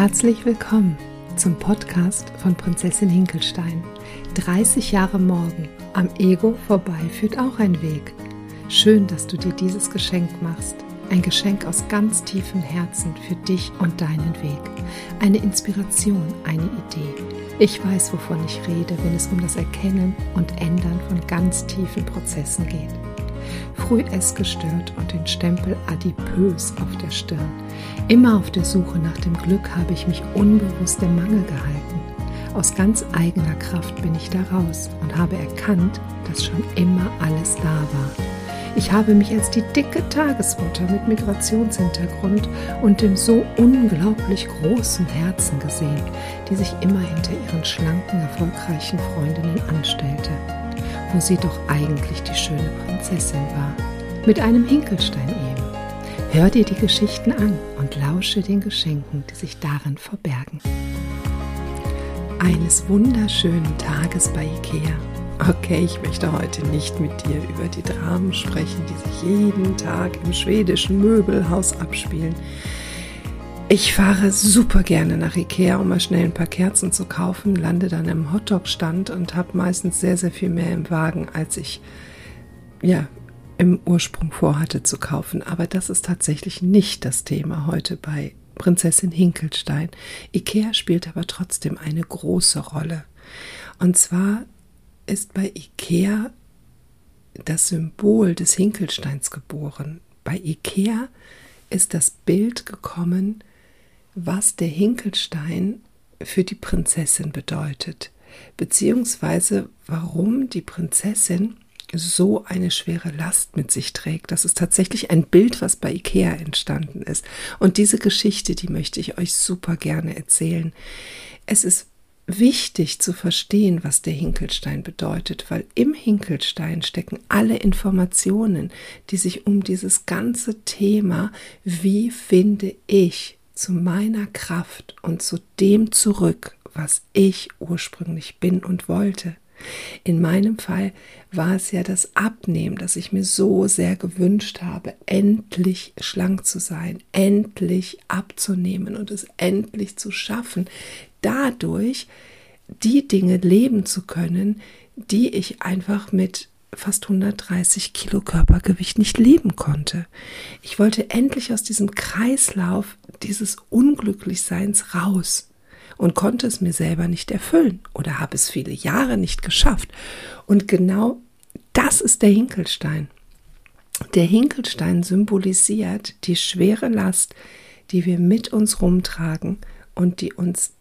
Herzlich willkommen zum Podcast von Prinzessin Hinkelstein. 30 Jahre morgen, am Ego vorbei führt auch ein Weg. Schön, dass du dir dieses Geschenk machst. Ein Geschenk aus ganz tiefem Herzen für dich und deinen Weg. Eine Inspiration, eine Idee. Ich weiß, wovon ich rede, wenn es um das Erkennen und Ändern von ganz tiefen Prozessen geht. Früh essgestört und den Stempel adipös auf der Stirn. Immer auf der Suche nach dem Glück habe ich mich unbewusst im Mangel gehalten. Aus ganz eigener Kraft bin ich da raus und habe erkannt, dass schon immer alles da war. Ich habe mich als die dicke Tagesmutter mit Migrationshintergrund und dem so unglaublich großen Herzen gesehen, die sich immer hinter ihren schlanken, erfolgreichen Freundinnen anstellte wo sie doch eigentlich die schöne Prinzessin war. Mit einem Hinkelstein eben. Hör dir die Geschichten an und lausche den Geschenken, die sich darin verbergen. Eines wunderschönen Tages bei Ikea. Okay, ich möchte heute nicht mit dir über die Dramen sprechen, die sich jeden Tag im schwedischen Möbelhaus abspielen. Ich fahre super gerne nach Ikea, um mal schnell ein paar Kerzen zu kaufen, lande dann im Hotdog-Stand und habe meistens sehr, sehr viel mehr im Wagen, als ich ja im Ursprung vorhatte zu kaufen. Aber das ist tatsächlich nicht das Thema heute bei Prinzessin Hinkelstein. Ikea spielt aber trotzdem eine große Rolle. Und zwar ist bei Ikea das Symbol des Hinkelsteins geboren. Bei Ikea ist das Bild gekommen was der Hinkelstein für die Prinzessin bedeutet, beziehungsweise warum die Prinzessin so eine schwere Last mit sich trägt. Das ist tatsächlich ein Bild, was bei Ikea entstanden ist. Und diese Geschichte, die möchte ich euch super gerne erzählen. Es ist wichtig zu verstehen, was der Hinkelstein bedeutet, weil im Hinkelstein stecken alle Informationen, die sich um dieses ganze Thema, wie finde ich zu meiner Kraft und zu dem zurück, was ich ursprünglich bin und wollte. In meinem Fall war es ja das Abnehmen, das ich mir so sehr gewünscht habe, endlich schlank zu sein, endlich abzunehmen und es endlich zu schaffen, dadurch die Dinge leben zu können, die ich einfach mit fast 130 Kilo Körpergewicht nicht leben konnte. Ich wollte endlich aus diesem Kreislauf dieses Unglücklichseins raus und konnte es mir selber nicht erfüllen oder habe es viele Jahre nicht geschafft. Und genau das ist der Hinkelstein. Der Hinkelstein symbolisiert die schwere Last, die wir mit uns rumtragen und die uns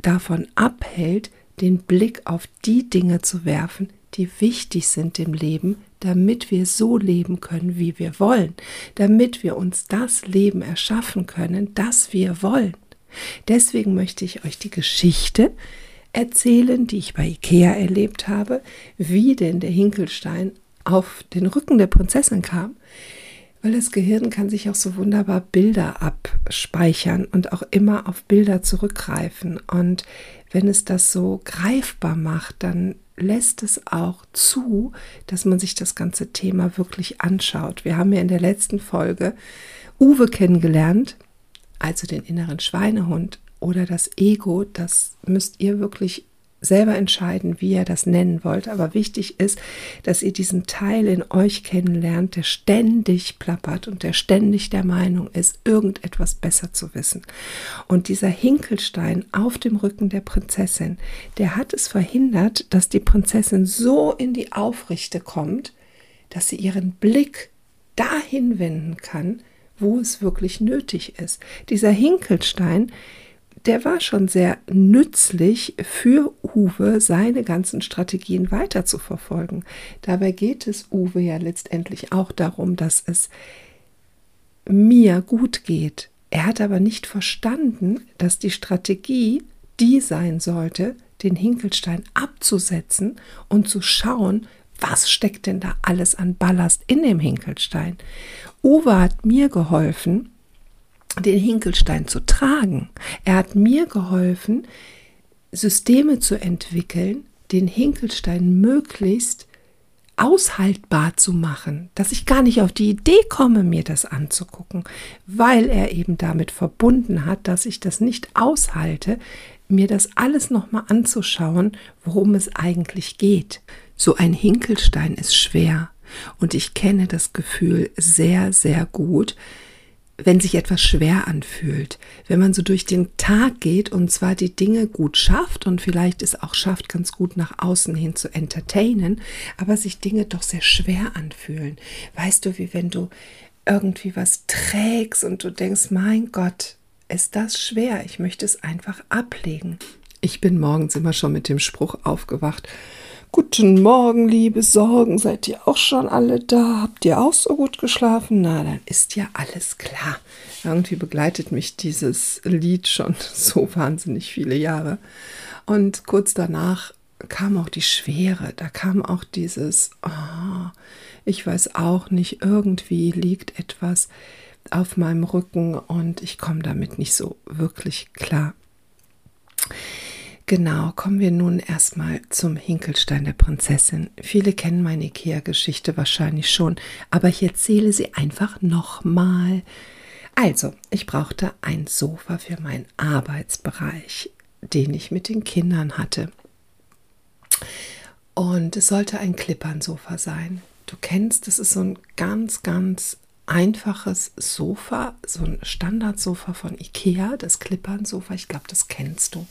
davon abhält, den Blick auf die Dinge zu werfen, die wichtig sind im Leben, damit wir so leben können, wie wir wollen, damit wir uns das Leben erschaffen können, das wir wollen. Deswegen möchte ich euch die Geschichte erzählen, die ich bei Ikea erlebt habe, wie denn der Hinkelstein auf den Rücken der Prinzessin kam, weil das Gehirn kann sich auch so wunderbar Bilder abspeichern und auch immer auf Bilder zurückgreifen. Und wenn es das so greifbar macht, dann lässt es auch zu, dass man sich das ganze Thema wirklich anschaut. Wir haben ja in der letzten Folge Uwe kennengelernt, also den inneren Schweinehund oder das Ego. Das müsst ihr wirklich selber entscheiden, wie ihr das nennen wollt. Aber wichtig ist, dass ihr diesen Teil in euch kennenlernt, der ständig plappert und der ständig der Meinung ist, irgendetwas besser zu wissen. Und dieser Hinkelstein auf dem Rücken der Prinzessin, der hat es verhindert, dass die Prinzessin so in die Aufrichte kommt, dass sie ihren Blick dahin wenden kann, wo es wirklich nötig ist. Dieser Hinkelstein, der war schon sehr nützlich für Uwe, seine ganzen Strategien weiter zu verfolgen. Dabei geht es Uwe ja letztendlich auch darum, dass es mir gut geht. Er hat aber nicht verstanden, dass die Strategie die sein sollte, den Hinkelstein abzusetzen und zu schauen, was steckt denn da alles an Ballast in dem Hinkelstein. Uwe hat mir geholfen, den Hinkelstein zu tragen. Er hat mir geholfen, Systeme zu entwickeln, den Hinkelstein möglichst aushaltbar zu machen, dass ich gar nicht auf die Idee komme, mir das anzugucken, weil er eben damit verbunden hat, dass ich das nicht aushalte, mir das alles nochmal anzuschauen, worum es eigentlich geht. So ein Hinkelstein ist schwer und ich kenne das Gefühl sehr, sehr gut, wenn sich etwas schwer anfühlt, wenn man so durch den Tag geht und zwar die Dinge gut schafft und vielleicht es auch schafft, ganz gut nach außen hin zu entertainen, aber sich Dinge doch sehr schwer anfühlen. Weißt du, wie wenn du irgendwie was trägst und du denkst, mein Gott, ist das schwer, ich möchte es einfach ablegen. Ich bin morgens immer schon mit dem Spruch aufgewacht, Guten Morgen, liebe Sorgen. Seid ihr auch schon alle da? Habt ihr auch so gut geschlafen? Na, dann ist ja alles klar. Irgendwie begleitet mich dieses Lied schon so wahnsinnig viele Jahre. Und kurz danach kam auch die Schwere. Da kam auch dieses, oh, ich weiß auch nicht, irgendwie liegt etwas auf meinem Rücken und ich komme damit nicht so wirklich klar. Genau, kommen wir nun erstmal zum Hinkelstein der Prinzessin. Viele kennen meine IKEA-Geschichte wahrscheinlich schon, aber ich erzähle sie einfach nochmal. Also, ich brauchte ein Sofa für meinen Arbeitsbereich, den ich mit den Kindern hatte. Und es sollte ein Klippernsofa sein. Du kennst, das ist so ein ganz, ganz einfaches Sofa, so ein Standardsofa von Ikea, das Klippernsofa, ich glaube, das kennst du,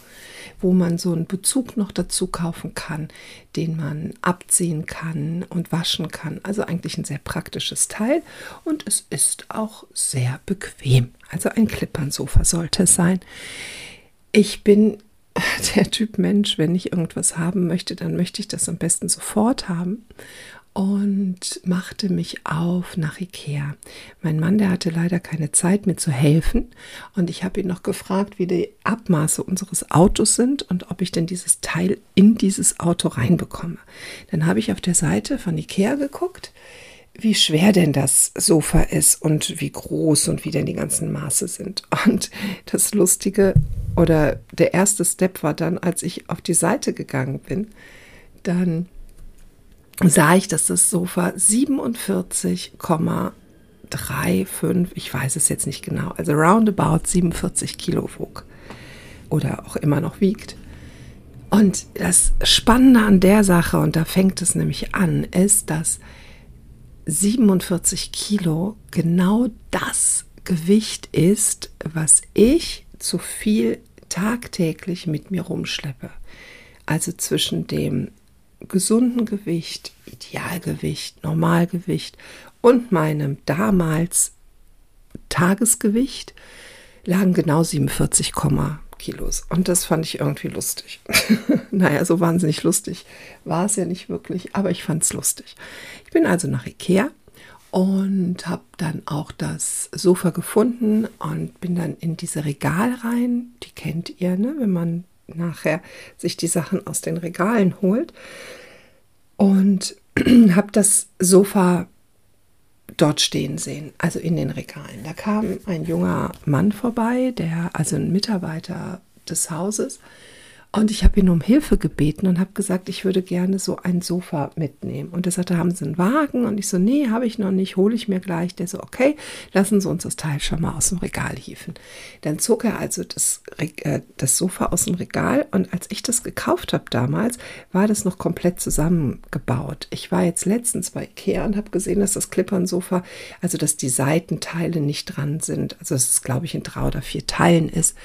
wo man so einen Bezug noch dazu kaufen kann, den man abziehen kann und waschen kann. Also eigentlich ein sehr praktisches Teil und es ist auch sehr bequem. Also ein Klippernsofa sollte es sein. Ich bin der Typ Mensch, wenn ich irgendwas haben möchte, dann möchte ich das am besten sofort haben und machte mich auf nach Ikea. Mein Mann, der hatte leider keine Zeit, mir zu helfen. Und ich habe ihn noch gefragt, wie die Abmaße unseres Autos sind und ob ich denn dieses Teil in dieses Auto reinbekomme. Dann habe ich auf der Seite von Ikea geguckt, wie schwer denn das Sofa ist und wie groß und wie denn die ganzen Maße sind. Und das Lustige oder der erste Step war dann, als ich auf die Seite gegangen bin, dann sah ich, dass das Sofa 47,35, ich weiß es jetzt nicht genau, also roundabout 47 Kilo wog oder auch immer noch wiegt. Und das Spannende an der Sache, und da fängt es nämlich an, ist, dass 47 Kilo genau das Gewicht ist, was ich zu viel tagtäglich mit mir rumschleppe. Also zwischen dem gesunden Gewicht, Idealgewicht, Normalgewicht und meinem damals Tagesgewicht lagen genau 47, Kilos. Und das fand ich irgendwie lustig. naja, so wahnsinnig lustig war es ja nicht wirklich, aber ich fand es lustig. Ich bin also nach Ikea und habe dann auch das Sofa gefunden und bin dann in diese Regal rein. Die kennt ihr, ne? wenn man nachher sich die Sachen aus den Regalen holt. Und habe das Sofa dort stehen sehen, also in den Regalen. Da kam ein junger Mann vorbei, der also ein Mitarbeiter des Hauses und ich habe ihn um Hilfe gebeten und habe gesagt, ich würde gerne so ein Sofa mitnehmen. Und er sagte, haben Sie einen Wagen? Und ich so, nee, habe ich noch nicht, hole ich mir gleich. Der so, okay, lassen Sie uns das Teil schon mal aus dem Regal hieven. Dann zog er also das, äh, das Sofa aus dem Regal und als ich das gekauft habe damals, war das noch komplett zusammengebaut. Ich war jetzt letztens bei Ikea und habe gesehen, dass das Klippern-Sofa, also dass die Seitenteile nicht dran sind, also dass es, glaube ich, in drei oder vier Teilen ist,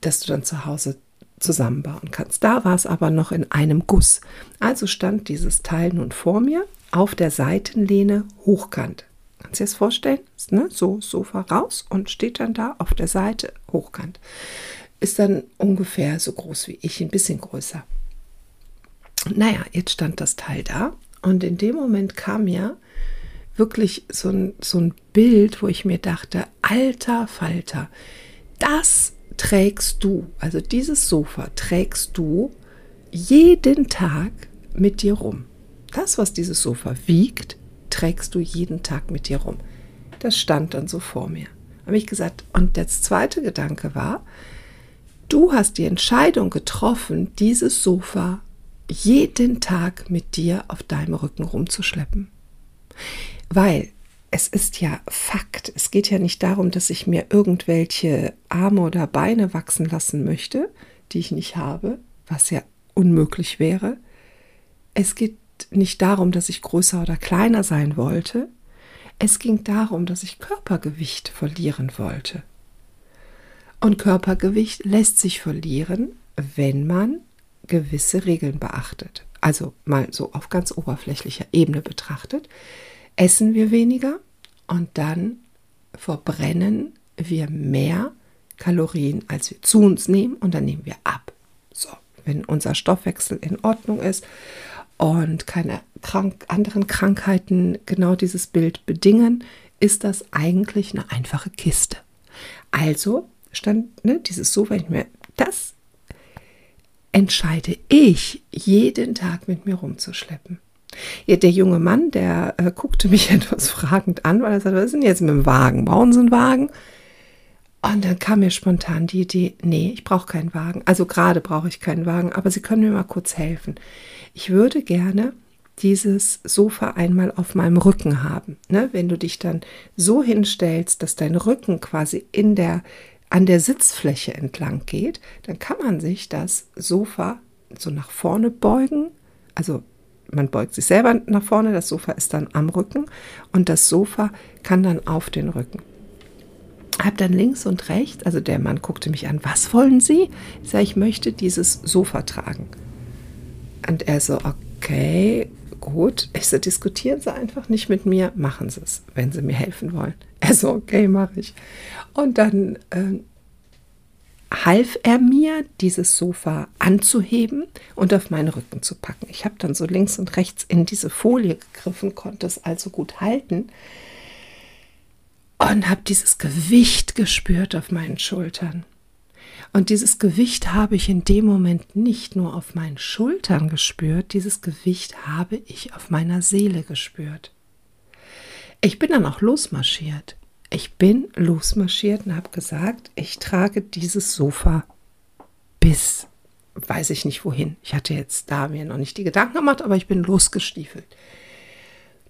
dass du dann zu Hause zusammenbauen kannst. Da war es aber noch in einem Guss. Also stand dieses Teil nun vor mir auf der Seitenlehne hochkant. Kannst du dir das vorstellen? Ne? So Sofa raus und steht dann da auf der Seite hochkant. Ist dann ungefähr so groß wie ich, ein bisschen größer. Naja, jetzt stand das Teil da und in dem Moment kam mir wirklich so ein, so ein Bild, wo ich mir dachte, alter Falter, das trägst du, also dieses Sofa trägst du jeden Tag mit dir rum. Das, was dieses Sofa wiegt, trägst du jeden Tag mit dir rum. Das stand dann so vor mir. Habe ich gesagt, und der zweite Gedanke war, du hast die Entscheidung getroffen, dieses Sofa jeden Tag mit dir auf deinem Rücken rumzuschleppen. Weil es ist ja Fakt. Es geht ja nicht darum, dass ich mir irgendwelche Arme oder Beine wachsen lassen möchte, die ich nicht habe, was ja unmöglich wäre. Es geht nicht darum, dass ich größer oder kleiner sein wollte. Es ging darum, dass ich Körpergewicht verlieren wollte. Und Körpergewicht lässt sich verlieren, wenn man gewisse Regeln beachtet. Also mal so auf ganz oberflächlicher Ebene betrachtet essen wir weniger und dann verbrennen wir mehr Kalorien, als wir zu uns nehmen und dann nehmen wir ab. So, wenn unser Stoffwechsel in Ordnung ist und keine krank, anderen Krankheiten genau dieses Bild bedingen, ist das eigentlich eine einfache Kiste. Also stand ne, dieses so, wenn ich mir das entscheide ich jeden Tag mit mir rumzuschleppen. Ja, der junge Mann, der äh, guckte mich etwas fragend an, weil er sagte, was ist denn jetzt mit dem Wagen? Brauchen Sie einen Wagen? Und dann kam mir spontan die Idee, nee, ich brauche keinen Wagen. Also gerade brauche ich keinen Wagen, aber Sie können mir mal kurz helfen. Ich würde gerne dieses Sofa einmal auf meinem Rücken haben. Ne? Wenn du dich dann so hinstellst, dass dein Rücken quasi in der, an der Sitzfläche entlang geht, dann kann man sich das Sofa so nach vorne beugen, also man beugt sich selber nach vorne, das Sofa ist dann am Rücken und das Sofa kann dann auf den Rücken. Hab dann links und rechts, also der Mann guckte mich an, was wollen Sie? Ich sage, ich möchte dieses Sofa tragen. Und er so, okay, gut. Ich so, diskutieren Sie einfach nicht mit mir, machen Sie es, wenn Sie mir helfen wollen. Er so, okay, mache ich. Und dann äh, half er mir, dieses Sofa anzuheben und auf meinen Rücken zu packen. Ich habe dann so links und rechts in diese Folie gegriffen, konnte es also gut halten und habe dieses Gewicht gespürt auf meinen Schultern. Und dieses Gewicht habe ich in dem Moment nicht nur auf meinen Schultern gespürt, dieses Gewicht habe ich auf meiner Seele gespürt. Ich bin dann auch losmarschiert. Ich bin losmarschiert und habe gesagt, ich trage dieses Sofa bis weiß ich nicht wohin. Ich hatte jetzt da mir noch nicht die Gedanken gemacht, aber ich bin losgestiefelt.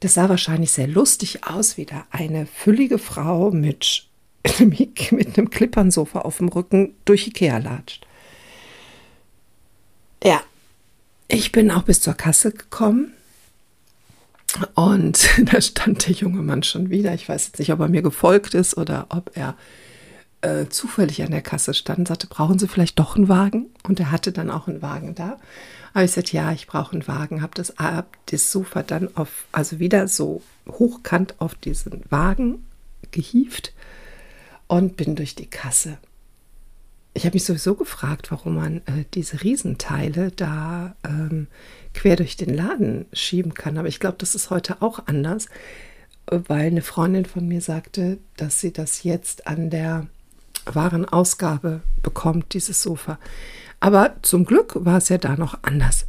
Das sah wahrscheinlich sehr lustig aus, wie da eine füllige Frau mit, mit einem Klippernsofa auf dem Rücken durch Ikea latscht. Ja, ich bin auch bis zur Kasse gekommen und da stand der junge Mann schon wieder. Ich weiß jetzt nicht, ob er mir gefolgt ist oder ob er äh, zufällig an der Kasse stand und sagte, brauchen Sie vielleicht doch einen Wagen? Und er hatte dann auch einen Wagen da. Aber ich sagte, ja, ich brauche einen Wagen. Habe das, hab das Sofa dann auf, also wieder so hochkant auf diesen Wagen gehievt und bin durch die Kasse. Ich habe mich sowieso gefragt, warum man äh, diese Riesenteile da ähm, quer durch den Laden schieben kann. Aber ich glaube, das ist heute auch anders, weil eine Freundin von mir sagte, dass sie das jetzt an der Warenausgabe bekommt, dieses Sofa. Aber zum Glück war es ja da noch anders.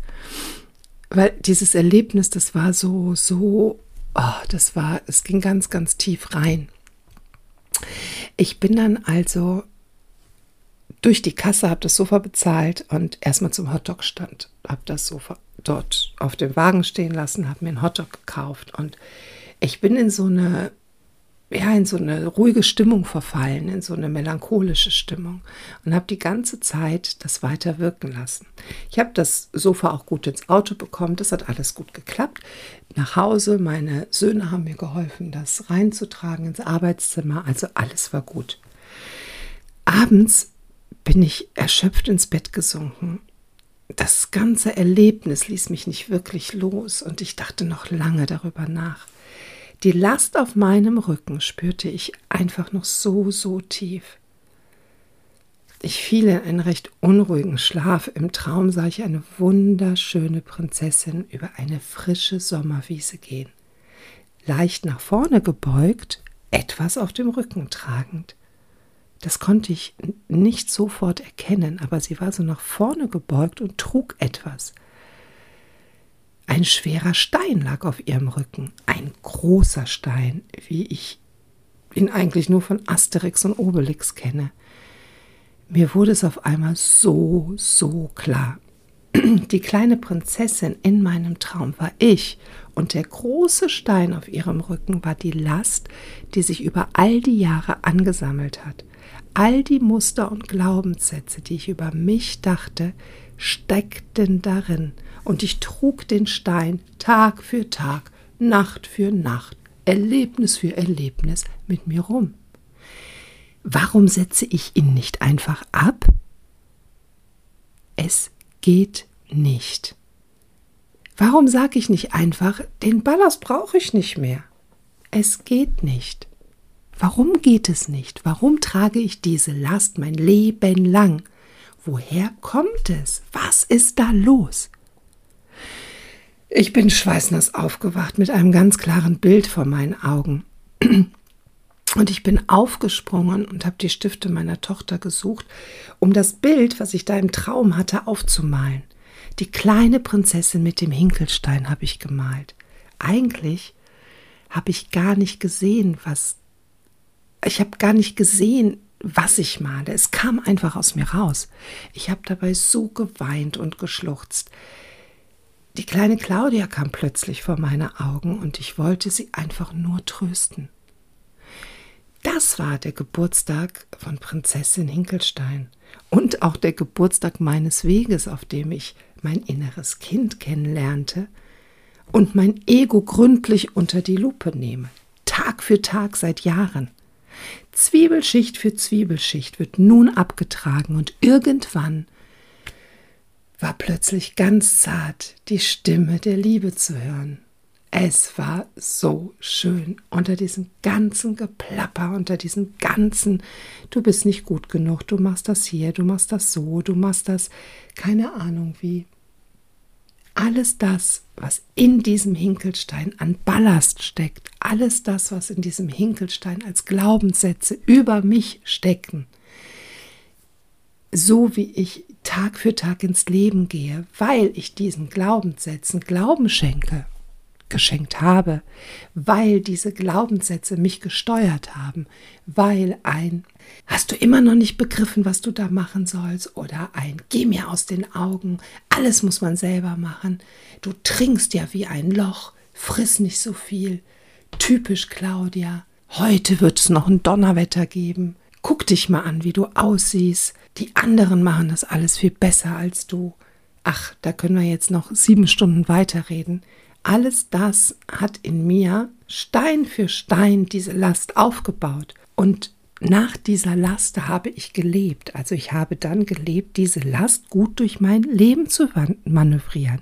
Weil dieses Erlebnis, das war so, so, oh, das war, es ging ganz, ganz tief rein. Ich bin dann also durch die Kasse, habe das Sofa bezahlt und erstmal zum Hotdog-Stand, habe das Sofa dort auf dem Wagen stehen lassen, habe mir einen Hotdog gekauft und ich bin in so eine ja, in so eine ruhige Stimmung verfallen, in so eine melancholische Stimmung und habe die ganze Zeit das weiter wirken lassen. Ich habe das Sofa auch gut ins Auto bekommen, das hat alles gut geklappt. Nach Hause, meine Söhne haben mir geholfen, das reinzutragen ins Arbeitszimmer, also alles war gut. Abends bin ich erschöpft ins Bett gesunken. Das ganze Erlebnis ließ mich nicht wirklich los und ich dachte noch lange darüber nach. Die Last auf meinem Rücken spürte ich einfach noch so, so tief. Ich fiel in einen recht unruhigen Schlaf. Im Traum sah ich eine wunderschöne Prinzessin über eine frische Sommerwiese gehen. Leicht nach vorne gebeugt, etwas auf dem Rücken tragend. Das konnte ich nicht sofort erkennen, aber sie war so nach vorne gebeugt und trug etwas. Ein schwerer Stein lag auf ihrem Rücken, ein großer Stein, wie ich ihn eigentlich nur von Asterix und Obelix kenne. Mir wurde es auf einmal so, so klar. Die kleine Prinzessin in meinem Traum war ich und der große Stein auf ihrem Rücken war die Last, die sich über all die Jahre angesammelt hat. All die Muster und Glaubenssätze, die ich über mich dachte, steckten darin, und ich trug den Stein Tag für Tag, Nacht für Nacht, Erlebnis für Erlebnis mit mir rum. Warum setze ich ihn nicht einfach ab? Es geht nicht. Warum sage ich nicht einfach, den Ballast brauche ich nicht mehr? Es geht nicht. Warum geht es nicht? Warum trage ich diese Last mein Leben lang? Woher kommt es? Was ist da los? Ich bin schweißnass aufgewacht mit einem ganz klaren Bild vor meinen Augen. Und ich bin aufgesprungen und habe die Stifte meiner Tochter gesucht, um das Bild, was ich da im Traum hatte, aufzumalen. Die kleine Prinzessin mit dem Hinkelstein habe ich gemalt. Eigentlich habe ich gar nicht gesehen, was. Ich habe gar nicht gesehen, was ich male. Es kam einfach aus mir raus. Ich habe dabei so geweint und geschluchzt. Die kleine Claudia kam plötzlich vor meine Augen und ich wollte sie einfach nur trösten. Das war der Geburtstag von Prinzessin Hinkelstein und auch der Geburtstag meines Weges, auf dem ich mein inneres Kind kennenlernte und mein Ego gründlich unter die Lupe nehme, Tag für Tag seit Jahren. Zwiebelschicht für Zwiebelschicht wird nun abgetragen und irgendwann war plötzlich ganz zart die Stimme der Liebe zu hören. Es war so schön unter diesem ganzen Geplapper, unter diesem ganzen, du bist nicht gut genug, du machst das hier, du machst das so, du machst das, keine Ahnung wie. Alles das, was in diesem Hinkelstein an Ballast steckt, alles das, was in diesem Hinkelstein als Glaubenssätze über mich stecken, so wie ich Tag für Tag ins Leben gehe, weil ich diesen Glaubenssätzen Glauben schenke geschenkt habe, weil diese Glaubenssätze mich gesteuert haben, weil ein Hast du immer noch nicht begriffen, was du da machen sollst? Oder ein Geh mir aus den Augen, alles muss man selber machen. Du trinkst ja wie ein Loch, friss nicht so viel. Typisch Claudia. Heute wird es noch ein Donnerwetter geben. Guck dich mal an, wie du aussiehst. Die anderen machen das alles viel besser als du. Ach, da können wir jetzt noch sieben Stunden weiterreden. Alles das hat in mir Stein für Stein diese Last aufgebaut. Und nach dieser Last habe ich gelebt. Also ich habe dann gelebt, diese Last gut durch mein Leben zu manövrieren.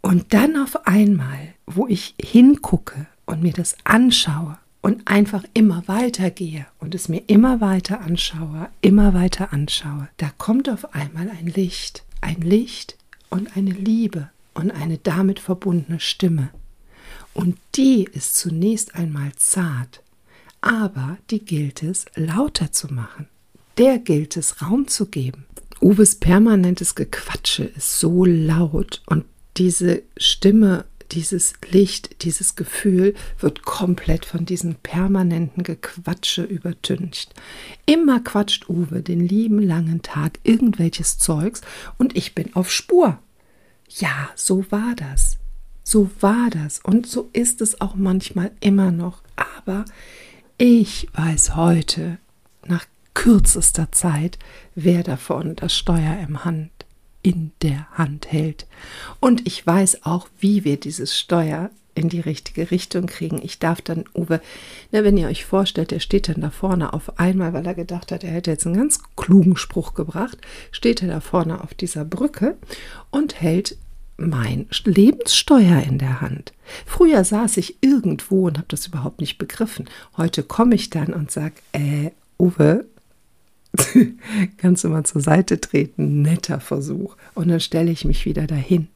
Und dann auf einmal, wo ich hingucke und mir das anschaue und einfach immer weitergehe und es mir immer weiter anschaue, immer weiter anschaue, da kommt auf einmal ein Licht, ein Licht und eine Liebe und eine damit verbundene Stimme. Und die ist zunächst einmal zart, aber die gilt es lauter zu machen. Der gilt es Raum zu geben. Uwes permanentes Gequatsche ist so laut und diese Stimme, dieses Licht, dieses Gefühl wird komplett von diesem permanenten Gequatsche übertüncht. Immer quatscht Uwe den lieben langen Tag irgendwelches Zeugs und ich bin auf Spur. Ja, so war das. So war das und so ist es auch manchmal immer noch. Aber ich weiß heute, nach kürzester Zeit, wer davon das Steuer im Hand, in der Hand hält. Und ich weiß auch, wie wir dieses Steuer in die richtige Richtung kriegen. Ich darf dann, Uwe, na, wenn ihr euch vorstellt, der steht dann da vorne auf einmal, weil er gedacht hat, er hätte jetzt einen ganz klugen Spruch gebracht, steht er da vorne auf dieser Brücke und hält mein Lebenssteuer in der Hand. Früher saß ich irgendwo und habe das überhaupt nicht begriffen. Heute komme ich dann und sage, äh, Uwe, kannst du mal zur Seite treten? Netter Versuch. Und dann stelle ich mich wieder dahin.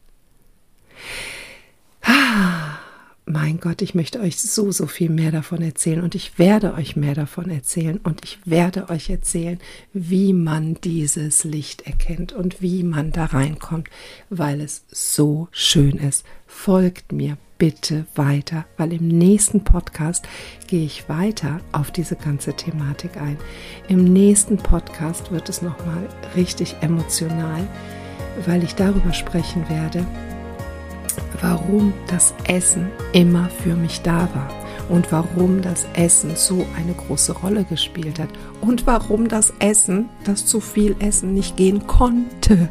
Ah, mein Gott, ich möchte euch so, so viel mehr davon erzählen und ich werde euch mehr davon erzählen und ich werde euch erzählen, wie man dieses Licht erkennt und wie man da reinkommt, weil es so schön ist. Folgt mir bitte weiter, weil im nächsten Podcast gehe ich weiter auf diese ganze Thematik ein. Im nächsten Podcast wird es nochmal richtig emotional weil ich darüber sprechen werde, warum das Essen immer für mich da war und warum das Essen so eine große Rolle gespielt hat und warum das Essen, das zu viel Essen nicht gehen konnte.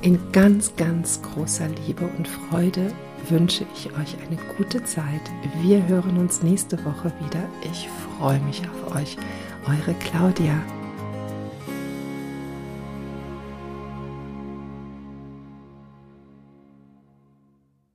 In ganz, ganz großer Liebe und Freude wünsche ich euch eine gute Zeit. Wir hören uns nächste Woche wieder. Ich freue mich auf euch. Eure Claudia.